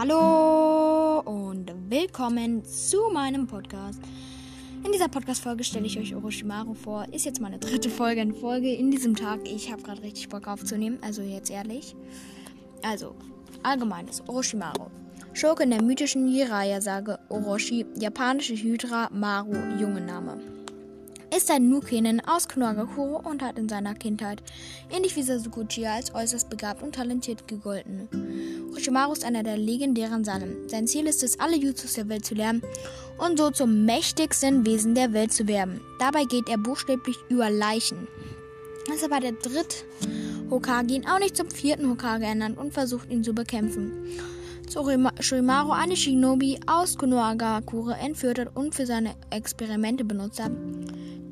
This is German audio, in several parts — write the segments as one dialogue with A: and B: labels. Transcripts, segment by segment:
A: Hallo und willkommen zu meinem Podcast. In dieser Podcast-Folge stelle ich euch Orochimaru vor. Ist jetzt meine dritte Folge in Folge in diesem Tag. Ich habe gerade richtig Bock aufzunehmen, also jetzt ehrlich. Also, allgemeines Orochimaru. Schurke in der mythischen Jiraiya-Sage Orochi, japanische Hydra, Maru, junge Name ist ein Nukenen aus Konohagakure und hat in seiner Kindheit, ähnlich wie Sasuke Uchiha, als äußerst begabt und talentiert gegolten. Orochimaru ist einer der legendären Sanen. Sein Ziel ist es, alle Jutsus der Welt zu lernen und so zum mächtigsten Wesen der Welt zu werden. Dabei geht er buchstäblich über Leichen. Deshalb hat der dritte Hokage ihn auch nicht zum vierten Hokage ernannt und versucht ihn zu bekämpfen. Shurimaru eine Shinobi aus Konohagakure entführt hat und für seine Experimente benutzt hat.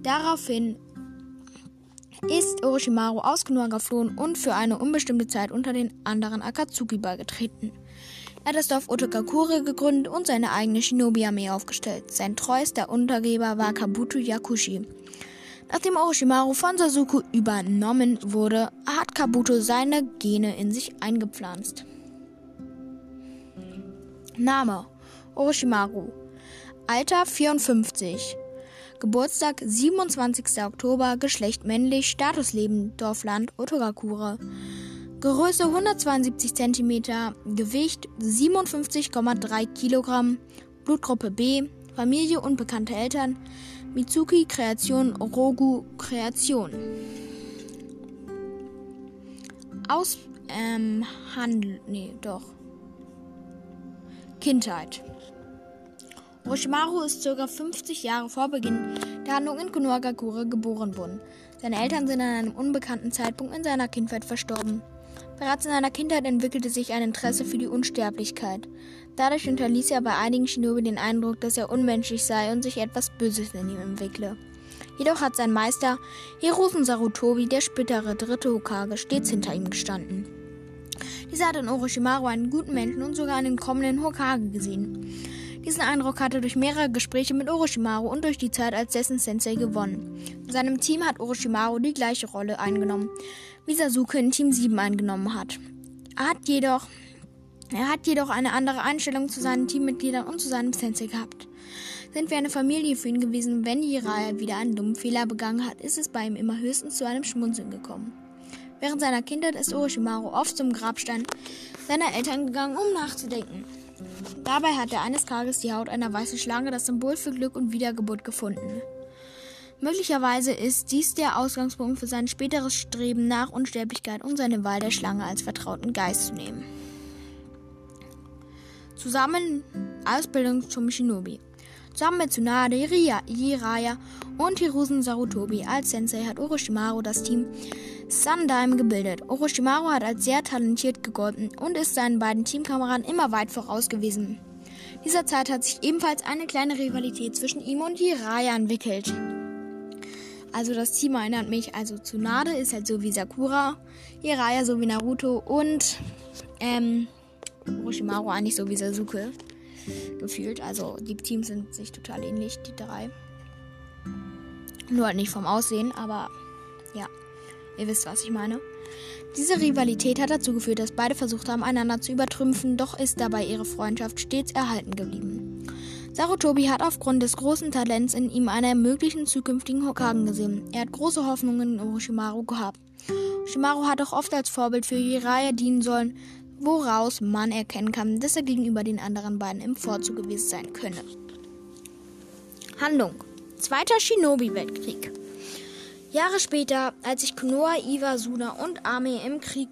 A: Daraufhin ist Orochimaru aus Konoha geflohen und für eine unbestimmte Zeit unter den anderen Akatsuki beigetreten. Er hat das Dorf Otokakure gegründet und seine eigene Shinobi-Armee aufgestellt. Sein treuester Untergeber war Kabuto Yakushi. Nachdem Orochimaru von Sasuke übernommen wurde, hat Kabuto seine Gene in sich eingepflanzt. Name Orochimaru Alter 54 Geburtstag 27. Oktober, Geschlecht männlich, Statusleben, Dorfland, Otogakure. Größe 172 cm, Gewicht 57,3 kg, Blutgruppe B, Familie unbekannte Eltern, Mitsuki Kreation, Rogu Kreation. Aus, ähm, Handel, nee, doch. Kindheit. Orochimaru ist ca. 50 Jahre vor Beginn der Handlung in Konohagakure geboren worden. Seine Eltern sind an einem unbekannten Zeitpunkt in seiner Kindheit verstorben. Bereits in seiner Kindheit entwickelte sich ein Interesse für die Unsterblichkeit. Dadurch hinterließ er bei einigen Shinobi den Eindruck, dass er unmenschlich sei und sich etwas Böses in ihm entwickle. Jedoch hat sein Meister Hirosen Sarutobi, der spätere dritte Hokage, stets hinter ihm gestanden. Dieser hat in Orochimaru einen guten Menschen und sogar einen kommenden Hokage gesehen. Diesen Eindruck hat er durch mehrere Gespräche mit Orochimaru und durch die Zeit als dessen Sensei gewonnen. In seinem Team hat Orochimaru die gleiche Rolle eingenommen, wie Sasuke in Team 7 eingenommen hat. Er hat jedoch, er hat jedoch eine andere Einstellung zu seinen Teammitgliedern und zu seinem Sensei gehabt. Sind wir eine Familie für ihn gewesen, wenn Jiraiya wieder einen dummen Fehler begangen hat, ist es bei ihm immer höchstens zu einem Schmunzeln gekommen. Während seiner Kindheit ist Orochimaru oft zum Grabstein seiner Eltern gegangen, um nachzudenken. Dabei hat er eines Tages die Haut einer weißen Schlange, das Symbol für Glück und Wiedergeburt, gefunden. Möglicherweise ist dies der Ausgangspunkt für sein späteres Streben nach Unsterblichkeit und seine Wahl der Schlange als vertrauten Geist zu nehmen. Zusammen Ausbildung zum Shinobi. Zusammen mit Tsunade, Jiraiya und Hiruzen Sarutobi als Sensei hat Orochimaru das Team Sundyme gebildet. Orochimaru hat als sehr talentiert gegolten und ist seinen beiden Teamkameraden immer weit voraus gewesen. In dieser Zeit hat sich ebenfalls eine kleine Rivalität zwischen ihm und Jiraiya entwickelt. Also das Team erinnert mich, also Tsunade ist halt so wie Sakura, Jiraiya so wie Naruto und ähm, Orochimaru eigentlich so wie Sasuke gefühlt. Also die Teams sind sich total ähnlich, die drei. Nur halt nicht vom Aussehen, aber ja. Ihr wisst, was ich meine. Diese Rivalität hat dazu geführt, dass beide versucht haben, einander zu übertrümpfen, doch ist dabei ihre Freundschaft stets erhalten geblieben. Sarutobi hat aufgrund des großen Talents in ihm einen möglichen zukünftigen Hokagen gesehen. Er hat große Hoffnungen in Orochimaru gehabt. Orochimaru hat auch oft als Vorbild für Jiraiya dienen sollen, woraus man erkennen kann, dass er gegenüber den anderen beiden im Vorzug gewesen sein könne. Handlung Zweiter Shinobi-Weltkrieg Jahre später, als sich Konoha, Iwa, Suna und Ame im Krieg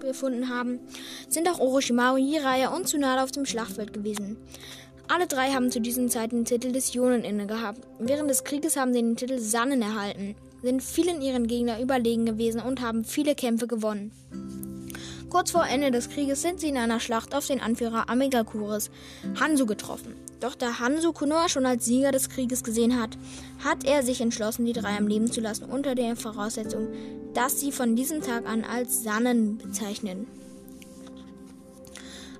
A: befunden haben, sind auch Orochimaru, Jiraiya und Tsunade auf dem Schlachtfeld gewesen. Alle drei haben zu diesem Zeit den Titel des Jonen inne gehabt. Während des Krieges haben sie den Titel Sannen erhalten, sind vielen ihren Gegner überlegen gewesen und haben viele Kämpfe gewonnen. Kurz vor Ende des Krieges sind sie in einer Schlacht auf den Anführer Amegakuris, Hanzo, getroffen. Doch da Hanzo Konoha schon als Sieger des Krieges gesehen hat, hat er sich entschlossen, die drei am Leben zu lassen, unter der Voraussetzung, dass sie von diesem Tag an als Sannen bezeichnen.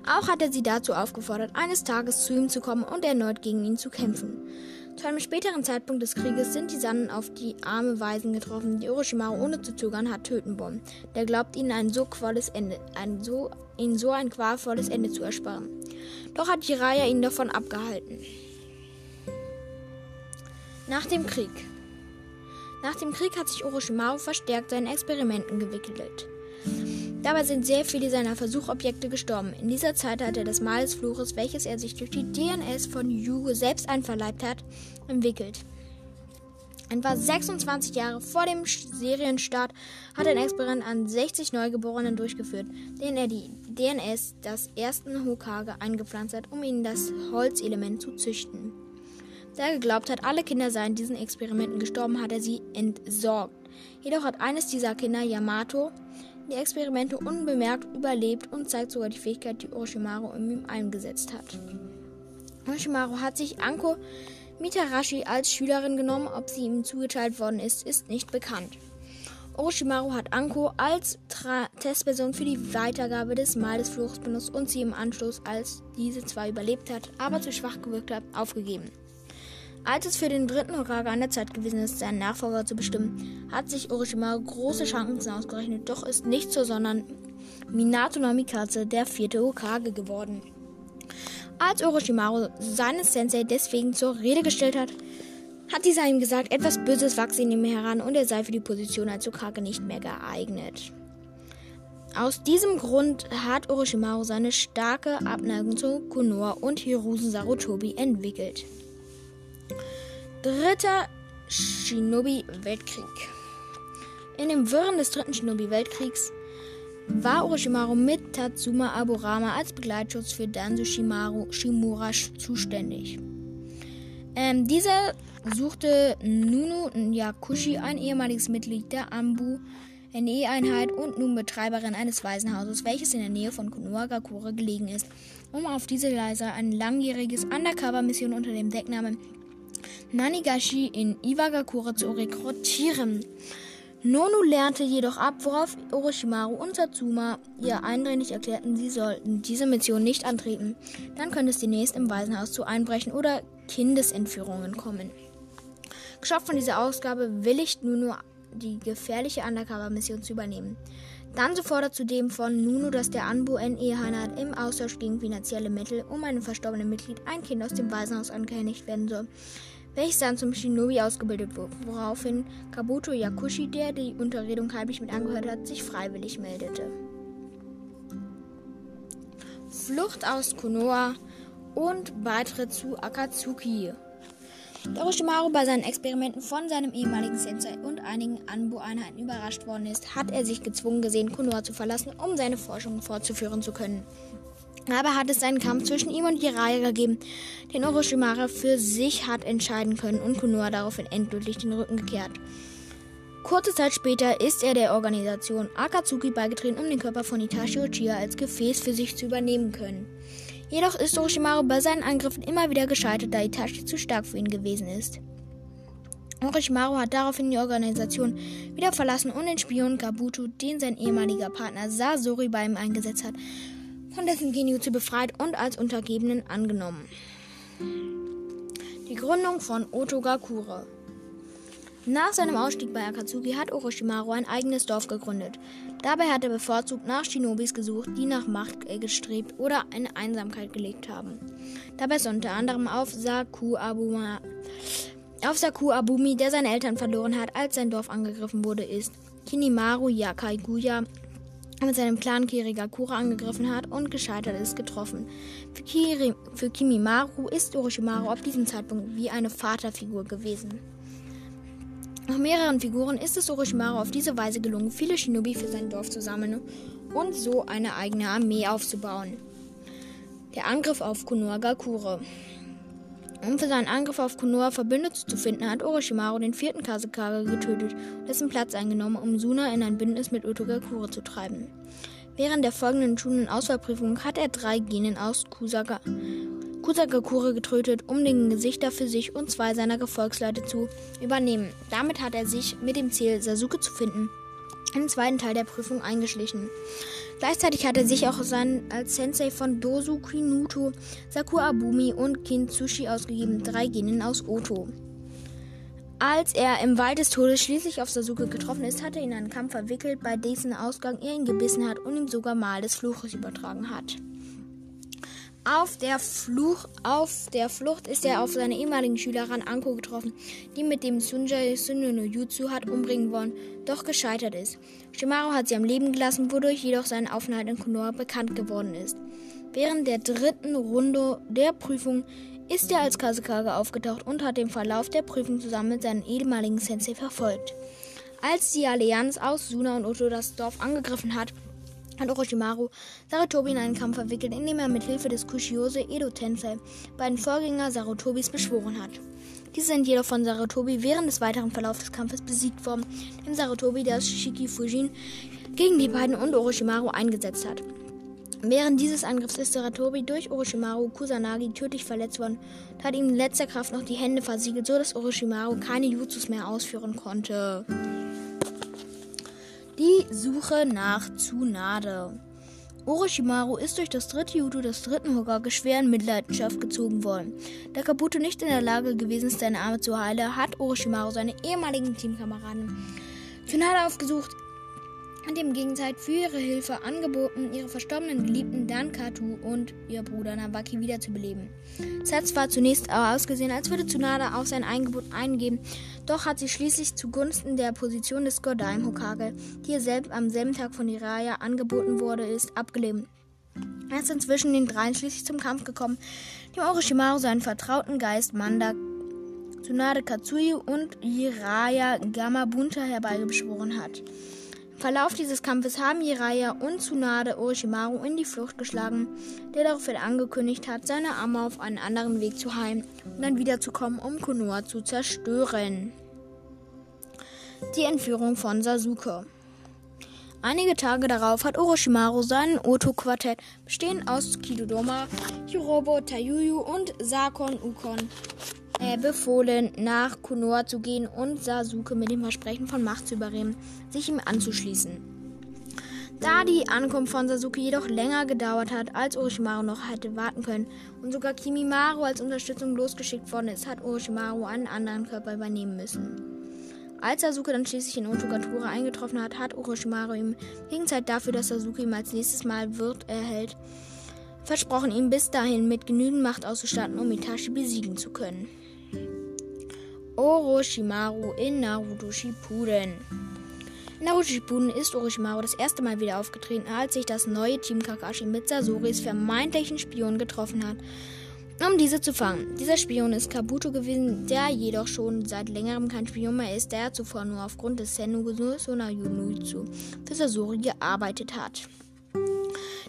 A: Auch hat er sie dazu aufgefordert, eines Tages zu ihm zu kommen und erneut gegen ihn zu kämpfen. Zu einem späteren Zeitpunkt des Krieges sind die Sannen auf die arme Weisen getroffen, die Orochimaru ohne zu zögern hat töten wollen. Der glaubt ihnen ein so quales Ende, ein so, ihnen so ein qualvolles Ende zu ersparen. Doch hat Jiraiya ihn davon abgehalten. Nach dem Krieg. Nach dem Krieg hat sich Orochimaru verstärkt seinen Experimenten gewickelt. Dabei sind sehr viele seiner Versuchobjekte gestorben. In dieser Zeit hat er das Mal des Fluches, welches er sich durch die DNS von Yugo selbst einverleibt hat, entwickelt. Etwa 26 Jahre vor dem Serienstart hat ein Experiment an 60 Neugeborenen durchgeführt, denen er die DNS des ersten Hokage eingepflanzt hat, um ihnen das Holzelement zu züchten. Da er geglaubt hat, alle Kinder seien diesen Experimenten gestorben, hat er sie entsorgt. Jedoch hat eines dieser Kinder, Yamato, die Experimente unbemerkt überlebt und zeigt sogar die Fähigkeit, die Orochimaru in ihm eingesetzt hat. Orochimaru hat sich Anko Mitarashi als Schülerin genommen. Ob sie ihm zugeteilt worden ist, ist nicht bekannt. Orochimaru hat Anko als Tra Testperson für die Weitergabe des Mal des Fluchs benutzt und sie im Anschluss, als diese zwar überlebt hat, aber zu schwach gewirkt hat, aufgegeben. Als es für den dritten Hokage an der Zeit gewesen ist, seinen Nachfolger zu bestimmen, hat sich Orochimaru große Chancen ausgerechnet, doch ist nicht so, sondern Minato no Mikatze der vierte Hokage geworden. Als Orochimaru seinen Sensei deswegen zur Rede gestellt hat, hat dieser ihm gesagt, etwas Böses wachse in ihm heran und er sei für die Position als Hokage nicht mehr geeignet. Aus diesem Grund hat Orochimaru seine starke Abneigung zu Konoha und Hiruzen Sarutobi entwickelt. Dritter Shinobi-Weltkrieg. In den Wirren des dritten Shinobi-Weltkriegs war Orochimaru mit Tatsuma Aburama als Begleitschutz für Danzo Shimaru Shimura zuständig. Ähm, dieser suchte Nunu Nyakushi, ein ehemaliges Mitglied der Ambu NE-Einheit und nun Betreiberin eines Waisenhauses, welches in der Nähe von Konohagakure gelegen ist, um auf diese Weise eine langjähriges Undercover-Mission unter dem Decknamen Nanigashi in Iwagakure zu rekrutieren. Nonu lernte jedoch ab, worauf Orochimaru und Satsuma ihr eindringlich erklärten, sie sollten diese Mission nicht antreten. Dann könnte es demnächst im Waisenhaus zu Einbrechen oder Kindesentführungen kommen. Geschafft von dieser Ausgabe willigt Nunu die gefährliche Undercover-Mission zu übernehmen. Dann fordert zudem von Nunu, dass der Anbu NE-Heimat im Austausch gegen finanzielle Mittel um einem verstorbenen Mitglied ein Kind aus dem Waisenhaus angehändigt werden soll welches dann zum Shinobi ausgebildet wurde, woraufhin Kabuto Yakushi, der die Unterredung heimlich mit angehört hat, sich freiwillig meldete. Flucht aus Konoha und Beitritt zu Akatsuki. Da Orochimaru bei seinen Experimenten von seinem ehemaligen Sensei und einigen Anbu-Einheiten überrascht worden ist, hat er sich gezwungen gesehen, Konoha zu verlassen, um seine Forschungen fortzuführen zu können. Aber hat es einen Kampf zwischen ihm und Jiraiya gegeben, den Orochimaru für sich hat entscheiden können und Konoha daraufhin endgültig den Rücken gekehrt. Kurze Zeit später ist er der Organisation Akatsuki beigetreten, um den Körper von Itachi Uchiha als Gefäß für sich zu übernehmen können. Jedoch ist Orochimaru bei seinen Angriffen immer wieder gescheitert, da Itachi zu stark für ihn gewesen ist. Orochimaru hat daraufhin die Organisation wieder verlassen und den Spion Kabuto, den sein ehemaliger Partner Sasori bei ihm eingesetzt hat, von dessen Genjutsu befreit und als Untergebenen angenommen. Die Gründung von Otogakure. Nach seinem Ausstieg bei Akatsuki hat Orochimaru ein eigenes Dorf gegründet. Dabei hat er bevorzugt nach Shinobis gesucht, die nach Macht gestrebt oder in Einsamkeit gelebt haben. Dabei ist unter anderem auf Saku Abuma, auf Saku Abumi, der seine Eltern verloren hat, als sein Dorf angegriffen wurde, ist Kinimaru Yakai Guya mit seinem Clan Kirigakura angegriffen hat und gescheitert ist, getroffen. Für, Kiri, für Kimimaru ist Orochimaru ab diesem Zeitpunkt wie eine Vaterfigur gewesen. Nach mehreren Figuren ist es Orochimaru auf diese Weise gelungen, viele Shinobi für sein Dorf zu sammeln und so eine eigene Armee aufzubauen. Der Angriff auf Konohagakure. Um für seinen Angriff auf Konoha Verbündete zu finden, hat Orochimaru den vierten Kasekage getötet und dessen Platz eingenommen, um Suna in ein Bündnis mit Otogakure zu treiben. Während der folgenden Schulen-Auswahlprüfung hat er drei Genen aus Kusaka, Kusagakure getötet, um den Gesichter für sich und zwei seiner Gefolgsleute zu übernehmen. Damit hat er sich mit dem Ziel, Sasuke zu finden, im zweiten Teil der Prüfung eingeschlichen. Gleichzeitig hat er sich auch sein, als Sensei von Dosu Kinuto, Sakura Abumi und Kintsushi ausgegeben, drei Genen aus Oto. Als er im Wald des Todes schließlich auf Sasuke getroffen ist, hat er ihn in einen Kampf verwickelt, bei dessen Ausgang er ihn gebissen hat und ihm sogar mal des Fluches übertragen hat. Auf der, Fluch, auf der Flucht ist er auf seine ehemaligen Schülerin Anko getroffen, die mit dem Sunjay Sunyo no Jutsu hat umbringen wollen, doch gescheitert ist. Shimaru hat sie am Leben gelassen, wodurch jedoch sein Aufenthalt in Konoha bekannt geworden ist. Während der dritten Runde der Prüfung ist er als Kazekage aufgetaucht und hat den Verlauf der Prüfung zusammen mit seinem ehemaligen Sensei verfolgt. Als die Allianz aus Suna und Oto das Dorf angegriffen hat, hat Orochimaru Sarutobi in einen Kampf verwickelt, indem er mit Hilfe des Kushiose Edo Tensei beiden Vorgänger Sarutobis beschworen hat. Diese sind jedoch von Sarutobi während des weiteren Verlaufs des Kampfes besiegt worden, indem Sarutobi das Shiki Fujin gegen die beiden und Orochimaru eingesetzt hat. Während dieses Angriffs ist Sarutobi durch Orochimaru Kusanagi tödlich verletzt worden und hat ihm in letzter Kraft noch die Hände versiegelt, so dass Orochimaru keine Jutsus mehr ausführen konnte. Die Suche nach Tsunade. Orochimaru ist durch das dritte Judo des dritten Hokage schwer in Mitleidenschaft gezogen worden. Da Kabuto nicht in der Lage gewesen ist, seine Arme zu heilen, hat Orochimaru seine ehemaligen Teamkameraden Tsunade aufgesucht und ihm gegenseitig für ihre Hilfe angeboten, ihre verstorbenen Geliebten Dankatu und ihr Bruder Nabaki wiederzubeleben. Es hat zwar zunächst ausgesehen, als würde Tsunade auf sein Angebot eingehen, doch hat sie schließlich zugunsten der Position des Godaim Hokage, die ihr selbst am selben Tag von Hiraya angeboten wurde, ist abgelehnt. Er ist inzwischen den dreien schließlich zum Kampf gekommen, dem Orochimaru seinen vertrauten Geist Manda Tsunade Katsui und Jiraya Gamabunta herbeigeschworen hat. Verlauf dieses Kampfes haben Jiraiya und Tsunade Orochimaru in die Flucht geschlagen, der daraufhin angekündigt hat, seine Arme auf einen anderen Weg zu heilen und dann wiederzukommen, um Konoha zu zerstören. Die Entführung von Sasuke. Einige Tage darauf hat Orochimaru sein Oto-Quartett, bestehend aus Kidodoma, Hirobo, Tayuyu und Sakon Ukon, äh, befohlen, nach Konoha zu gehen und Sasuke mit dem Versprechen von Macht zu überreden, sich ihm anzuschließen. Da die Ankunft von Sasuke jedoch länger gedauert hat, als Orochimaru noch hätte warten können und sogar Kimimaru als Unterstützung losgeschickt worden ist, hat Orochimaru einen anderen Körper übernehmen müssen. Als Sasuke dann schließlich in Otogatura eingetroffen hat, hat Orochimaru ihm wegen Zeit dafür, dass Sasuke ihm als nächstes Mal Wirt erhält, versprochen, ihn bis dahin mit genügend Macht auszustatten, um Itachi besiegen zu können. Orochimaru in Naruto Shippuden. In Naruto Shippuden ist Orochimaru das erste Mal wieder aufgetreten, als sich das neue Team Kakashi mit Sasoris vermeintlichen Spion getroffen hat, um diese zu fangen. Dieser Spion ist Kabuto gewesen, der jedoch schon seit längerem kein Spion mehr ist, der zuvor nur aufgrund des Sennu Sonayunutsu für Sasori gearbeitet hat.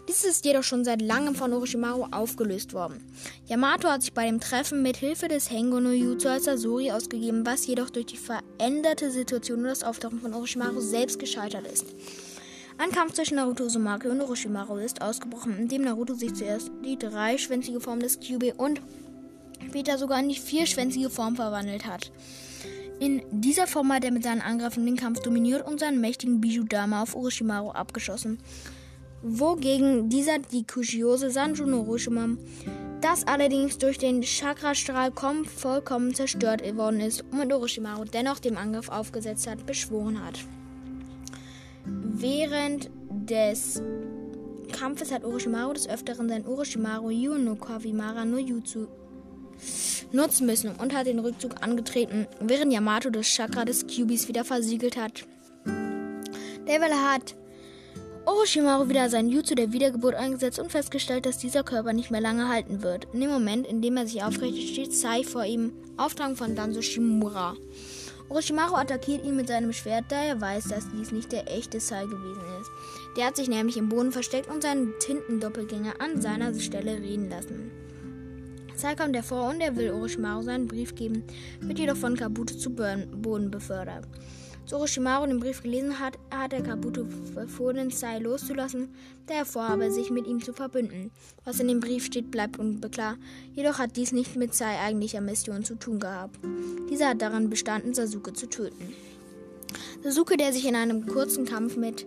A: Dies ist jedoch schon seit langem von Orochimaru aufgelöst worden. Yamato hat sich bei dem Treffen mit Hilfe des Hengo no Jutsu als Sasori ausgegeben, was jedoch durch die veränderte Situation und das Auftauchen von Orochimaru selbst gescheitert ist. Ein Kampf zwischen Naruto Uzumaki und Orochimaru ist ausgebrochen, in dem Naruto sich zuerst die dreischwänzige Form des Kyubi und später sogar in die vierschwänzige Form verwandelt hat. In dieser Form hat er mit seinen Angriffen den Kampf dominiert und seinen mächtigen Bijudama auf Orochimaru abgeschossen wogegen dieser die Kushiose Sanju no Orochimaru, das allerdings durch den Chakrastrahl vollkommen zerstört worden ist und Orochimaru dennoch dem Angriff aufgesetzt hat, beschworen hat. Während des Kampfes hat Orochimaru des Öfteren sein Orochimaru Yu no Kawimara no Jutsu nutzen müssen und hat den Rückzug angetreten, während Yamato das Chakra des Kyubis wieder versiegelt hat. Devil hat Orochimaru wieder sein Jutsu der Wiedergeburt eingesetzt und festgestellt, dass dieser Körper nicht mehr lange halten wird. In dem Moment, in dem er sich aufrichtet, steht Sai vor ihm, Auftrag von Danzo Shimura. Orochimaru attackiert ihn mit seinem Schwert, da er weiß, dass dies nicht der echte Sai gewesen ist. Der hat sich nämlich im Boden versteckt und seinen Tintendoppelgänger an seiner Stelle reden lassen. Sai kommt hervor und er will Orochimaru seinen Brief geben, wird jedoch von Kabuto zu Boden befördert. Als Orochimaru den Brief gelesen hat, hat er Kabuto befohlen, Sai loszulassen, da er vorhabe, sich mit ihm zu verbünden. Was in dem Brief steht, bleibt unklar, jedoch hat dies nicht mit Sai eigentlicher Mission zu tun gehabt. Dieser hat daran bestanden, Sasuke zu töten. Sasuke, der sich in einem kurzen Kampf mit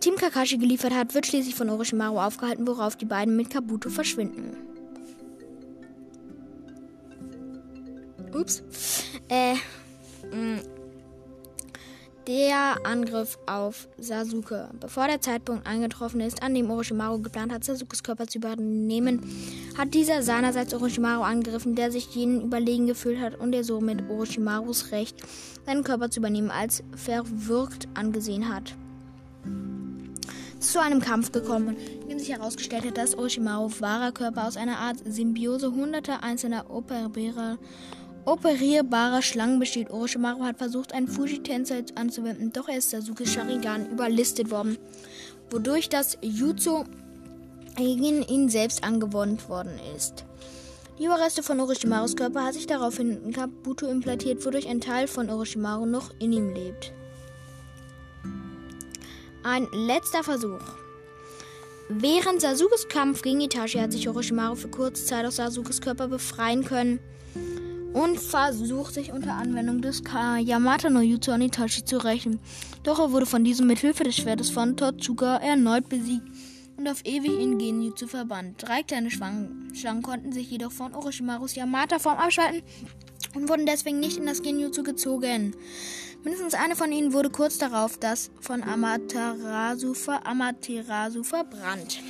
A: Team Kakashi geliefert hat, wird schließlich von Orochimaru aufgehalten, worauf die beiden mit Kabuto verschwinden. Ups. Äh. Mh. Der Angriff auf Sasuke. Bevor der Zeitpunkt eingetroffen ist, an dem Orochimaru geplant hat, Sasukes Körper zu übernehmen, hat dieser seinerseits Orochimaru angegriffen, der sich jenen überlegen gefühlt hat und der somit Orochimarus Recht, seinen Körper zu übernehmen, als verwirkt angesehen hat. Es ist zu einem Kampf gekommen, in dem sich herausgestellt hat, dass Orochimaru wahrer Körper aus einer Art Symbiose hunderter einzelner operierer operierbarer Schlangen besteht. Orochimaru hat versucht, einen Fuji-Tänzer anzuwenden, doch er ist Sasukes Sharingan überlistet worden, wodurch das Jutsu gegen ihn selbst angewandt worden ist. Die Überreste von Orochimarus Körper hat sich daraufhin in Kabuto implantiert, wodurch ein Teil von Orochimaru noch in ihm lebt. Ein letzter Versuch. Während Sasukes Kampf gegen Itachi hat sich Orochimaru für kurze Zeit aus Sasukes Körper befreien können und versucht sich unter Anwendung des Yamata no Jutsu an Itachi zu rächen. Doch er wurde von diesem mit Hilfe des Schwertes von Totsuka erneut besiegt und auf ewig in Genjutsu verbannt. Drei kleine Schlangen, konnten sich jedoch von Orochimarus Yamata-Form abschalten und wurden deswegen nicht in das Genjutsu gezogen. Mindestens eine von ihnen wurde kurz darauf das von Amaterasu, Amaterasu verbrannt.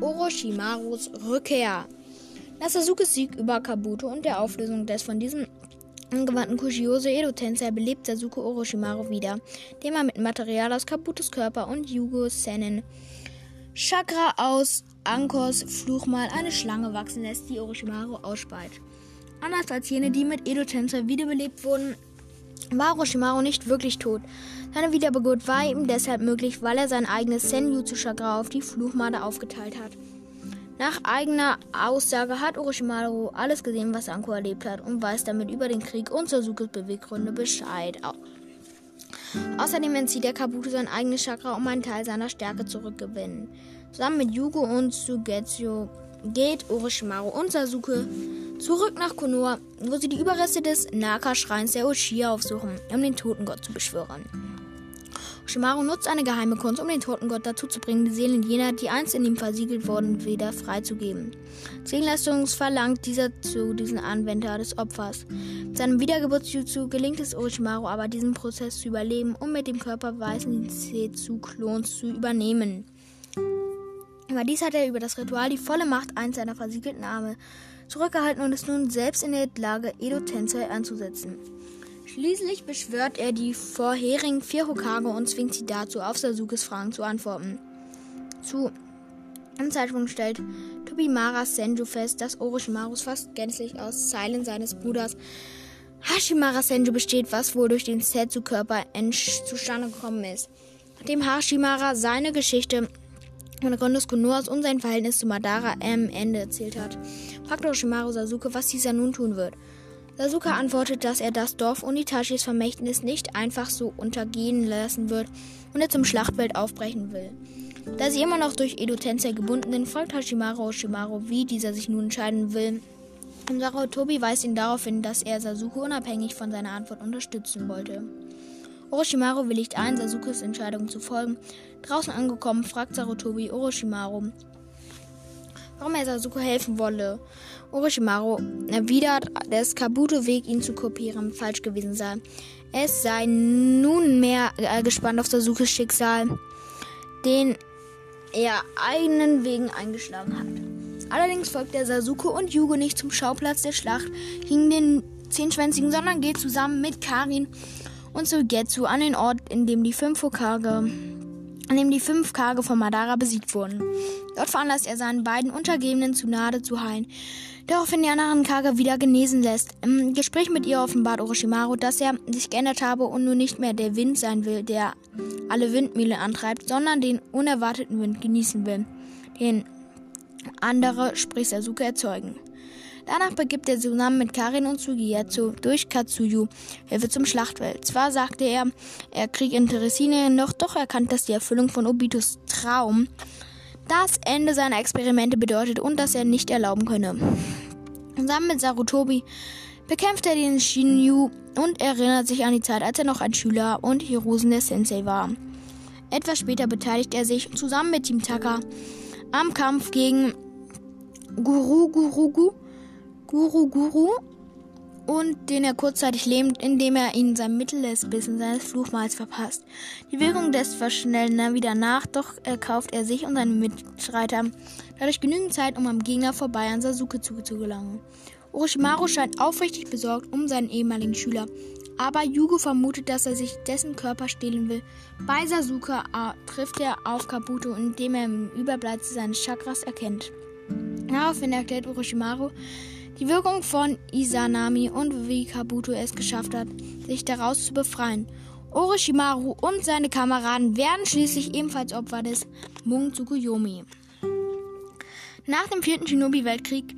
A: Orochimarus Rückkehr. Nach Sasukes Sieg über Kabuto und der Auflösung des von diesem angewandten Kushiyose Edo Tensei belebt Sasuke Orochimaru wieder, dem er mit Material aus Kabutos Körper und Yugo Sennen Chakra aus Ankors Fluchmal eine Schlange wachsen lässt, die Orochimaru ausspeit. Anders als jene, die mit Edo Tensei wiederbelebt wurden, war Orochimaru nicht wirklich tot. Seine Wiedergeburt war ihm deshalb möglich, weil er sein eigenes Senjutsu Chakra auf die Fluchmade aufgeteilt hat. Nach eigener Aussage hat Orochimaru alles gesehen, was Anko erlebt hat und weiß damit über den Krieg und Sasukes Beweggründe Bescheid. Außerdem entzieht er Kabuto sein eigenes Chakra, um einen Teil seiner Stärke zurückgewinnen. Zusammen mit Yugo und Sugetsu geht Orochimaru und Sasuke zurück nach Konoha, wo sie die Überreste des Naka-Schreins der Uchiha aufsuchen, um den Totengott zu beschwören. Shimaru nutzt eine geheime Kunst, um den Totengott dazu zu bringen, die Seelen jener, die einst in ihm versiegelt wurden, wieder freizugeben. Gegenleistung verlangt dieser zu diesem Anwender des Opfers. Mit seinem Wiedergeburtsjutsu gelingt es Orochimaru aber, diesen Prozess zu überleben, um mit dem Körper weißen Zetsu-Klons zu übernehmen. Überdies hat er über das Ritual die volle Macht eins seiner versiegelten Arme zurückgehalten und ist nun selbst in der Lage, Edo Tensei anzusetzen. Schließlich beschwört er die vorherigen vier Hokage und zwingt sie dazu, auf Sasukes Fragen zu antworten. Zu einem Zeitpunkt stellt Tobimara Senju fest, dass Orochimarus fast gänzlich aus Zeilen seines Bruders Hashimara Senju besteht, was wohl durch den Setsu-Körper zustande gekommen ist. Nachdem Hashimara seine Geschichte von der Gründung Konohas und sein Verhältnis zu Madara am Ende erzählt hat, fragt Orochimaru Sasuke, was dieser nun tun wird. Sasuke antwortet, dass er das Dorf und Itachis Vermächtnis nicht einfach so untergehen lassen wird und er zum Schlachtfeld aufbrechen will. Da sie immer noch durch Edo Tensei gebunden sind, fragt Hashimaru Oshimaru, wie dieser sich nun entscheiden will. Und Sarutobi weist ihn darauf hin, dass er Sasuke unabhängig von seiner Antwort unterstützen wollte. Orochimaru willigt ein, Sasukes Entscheidung zu folgen. Draußen angekommen, fragt Sarutobi Orochimaru, warum er Sasuke helfen wolle. Orochimaru erwidert, dass Kabuto-Weg, ihn zu kopieren, falsch gewesen sei. Es sei nunmehr äh, gespannt auf Sasukes Schicksal, den er eigenen Wegen eingeschlagen hat. Allerdings folgt der Sasuke und Yugo nicht zum Schauplatz der Schlacht gegen den Zehnschwänzigen, sondern geht zusammen mit Karin und Sugetsu an den Ort, in dem die fünf Hokage an dem die fünf Kage von Madara besiegt wurden. Dort veranlasst er seinen beiden Untergebenen zu Nade zu heilen, daraufhin die anderen Kage wieder genesen lässt. Im Gespräch mit ihr offenbart Orochimaru, dass er sich geändert habe und nun nicht mehr der Wind sein will, der alle Windmühlen antreibt, sondern den unerwarteten Wind genießen will, den andere, sprich Sasuke, erzeugen. Danach begibt er zusammen mit Karin und Sugietsu durch Katsuyu Hilfe zum Schlachtfeld. Zwar sagte er, er Krieg interessiere ihn noch, doch erkannt, dass die Erfüllung von Obitos Traum das Ende seiner Experimente bedeutet und dass er nicht erlauben könne. Zusammen mit Sarutobi bekämpft er den Shinju und erinnert sich an die Zeit, als er noch ein Schüler und Hirusen der Sensei war. Etwas später beteiligt er sich zusammen mit Team Taka am Kampf gegen Guru Guru Guru Guru Guru und den er kurzzeitig lebt, indem er ihn sein mittleres Bissen seines Fluchmals verpasst. Die Wirkung des verschnellt er wieder nach, doch erkauft er sich und seine Mitstreiter dadurch genügend Zeit, um am Gegner vorbei an Sasuke zu, zu gelangen. Orochimaru scheint aufrichtig besorgt um seinen ehemaligen Schüler, aber Yugo vermutet, dass er sich dessen Körper stehlen will. Bei Sasuke äh, trifft er auf Kabuto, indem er im Überbleibsel seines Chakras erkennt. Daraufhin erklärt Orochimaru, die Wirkung von Izanami und wie Kabuto es geschafft hat, sich daraus zu befreien. Orochimaru und seine Kameraden werden schließlich ebenfalls Opfer des Mung Tsukuyomi. Nach dem vierten Shinobi-Weltkrieg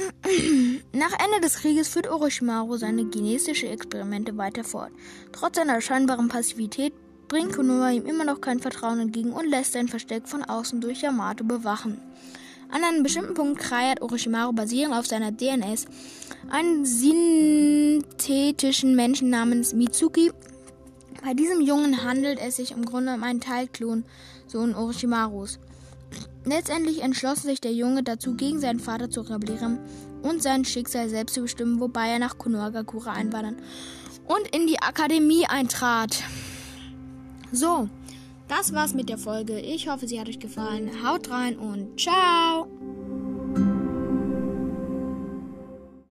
A: nach Ende des Krieges führt Orochimaru seine genetische Experimente weiter fort. Trotz seiner scheinbaren Passivität bringt Konoha ihm immer noch kein Vertrauen entgegen und lässt sein Versteck von außen durch Yamato bewachen. An einem bestimmten Punkt kreiert Orochimaru basierend auf seiner DNS einen synthetischen Menschen namens Mitsuki. Bei diesem Jungen handelt es sich im Grunde um einen Teilklon Sohn Orochimarus. Letztendlich entschloss sich der Junge dazu, gegen seinen Vater zu rebellieren und sein Schicksal selbst zu bestimmen, wobei er nach Konohagakure einwandern und in die Akademie eintrat. So, das war's mit der Folge. Ich hoffe, sie hat euch gefallen. Haut rein und ciao!